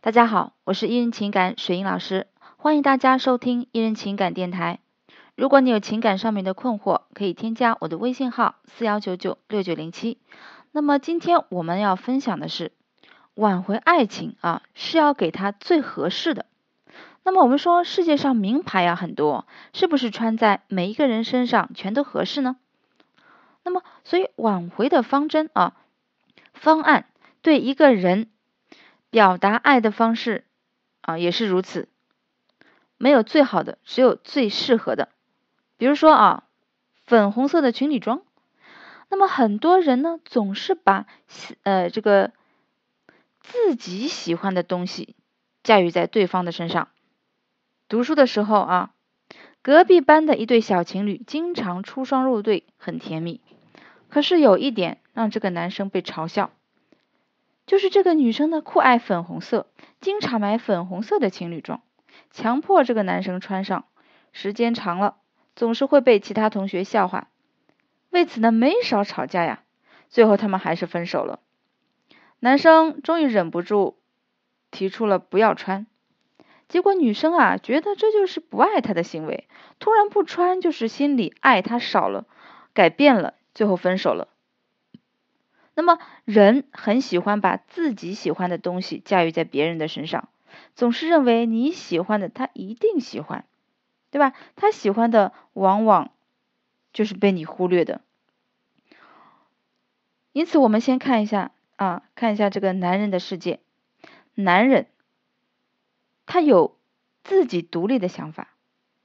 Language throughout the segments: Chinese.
大家好，我是伊人情感水英老师，欢迎大家收听伊人情感电台。如果你有情感上面的困惑，可以添加我的微信号四幺九九六九零七。那么今天我们要分享的是挽回爱情啊，是要给他最合适的。那么我们说世界上名牌啊很多，是不是穿在每一个人身上全都合适呢？那么所以挽回的方针啊方案对一个人表达爱的方式啊也是如此，没有最好的，只有最适合的。比如说啊，粉红色的情侣装，那么很多人呢总是把呃这个自己喜欢的东西驾驭在对方的身上。读书的时候啊，隔壁班的一对小情侣经常出双入对，很甜蜜。可是有一点让这个男生被嘲笑，就是这个女生呢酷爱粉红色，经常买粉红色的情侣装，强迫这个男生穿上，时间长了总是会被其他同学笑话。为此呢没少吵架呀，最后他们还是分手了。男生终于忍不住提出了不要穿。结果女生啊，觉得这就是不爱他的行为，突然不穿就是心里爱他少了，改变了，最后分手了。那么人很喜欢把自己喜欢的东西驾驭在别人的身上，总是认为你喜欢的他一定喜欢，对吧？他喜欢的往往就是被你忽略的。因此，我们先看一下啊，看一下这个男人的世界，男人。他有自己独立的想法，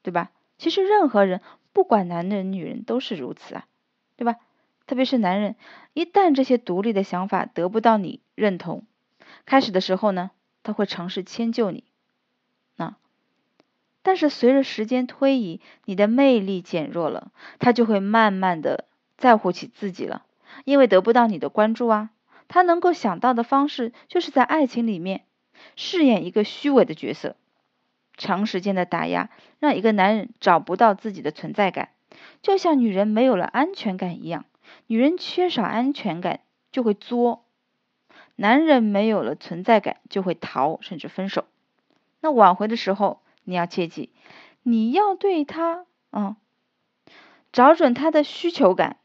对吧？其实任何人，不管男人女人都是如此啊，对吧？特别是男人，一旦这些独立的想法得不到你认同，开始的时候呢，他会尝试迁就你，啊，但是随着时间推移，你的魅力减弱了，他就会慢慢的在乎起自己了，因为得不到你的关注啊，他能够想到的方式就是在爱情里面。饰演一个虚伪的角色，长时间的打压让一个男人找不到自己的存在感，就像女人没有了安全感一样。女人缺少安全感就会作，男人没有了存在感就会逃，甚至分手。那挽回的时候，你要切记，你要对他啊，找准他的需求感，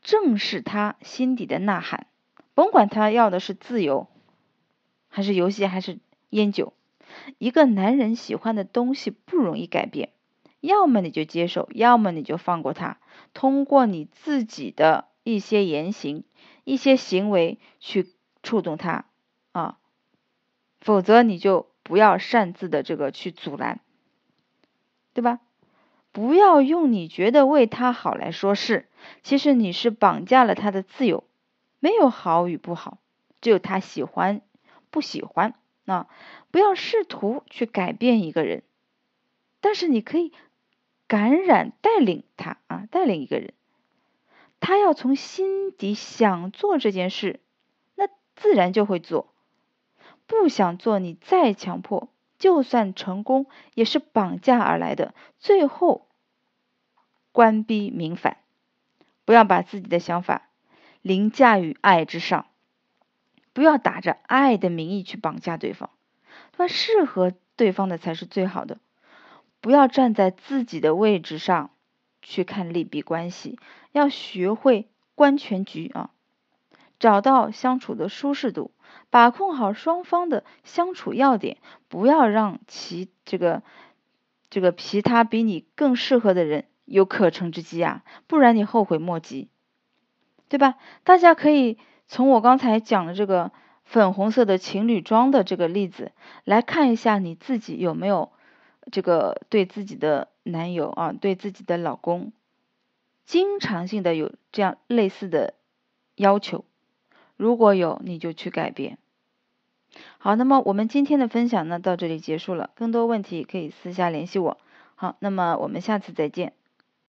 正视他心底的呐喊，甭管他要的是自由。还是游戏，还是烟酒？一个男人喜欢的东西不容易改变，要么你就接受，要么你就放过他。通过你自己的一些言行、一些行为去触动他啊，否则你就不要擅自的这个去阻拦，对吧？不要用你觉得为他好来说事，其实你是绑架了他的自由。没有好与不好，只有他喜欢。不喜欢啊，不要试图去改变一个人，但是你可以感染带领他啊，带领一个人，他要从心底想做这件事，那自然就会做。不想做，你再强迫，就算成功，也是绑架而来的，最后官逼民反。不要把自己的想法凌驾于爱之上。不要打着爱的名义去绑架对方，那？适合对方的才是最好的。不要站在自己的位置上去看利弊关系，要学会观全局啊，找到相处的舒适度，把控好双方的相处要点，不要让其这个这个其他比你更适合的人有可乘之机啊，不然你后悔莫及，对吧？大家可以。从我刚才讲的这个粉红色的情侣装的这个例子来看一下，你自己有没有这个对自己的男友啊，对自己的老公，经常性的有这样类似的要求？如果有，你就去改变。好，那么我们今天的分享呢，到这里结束了。更多问题可以私下联系我。好，那么我们下次再见。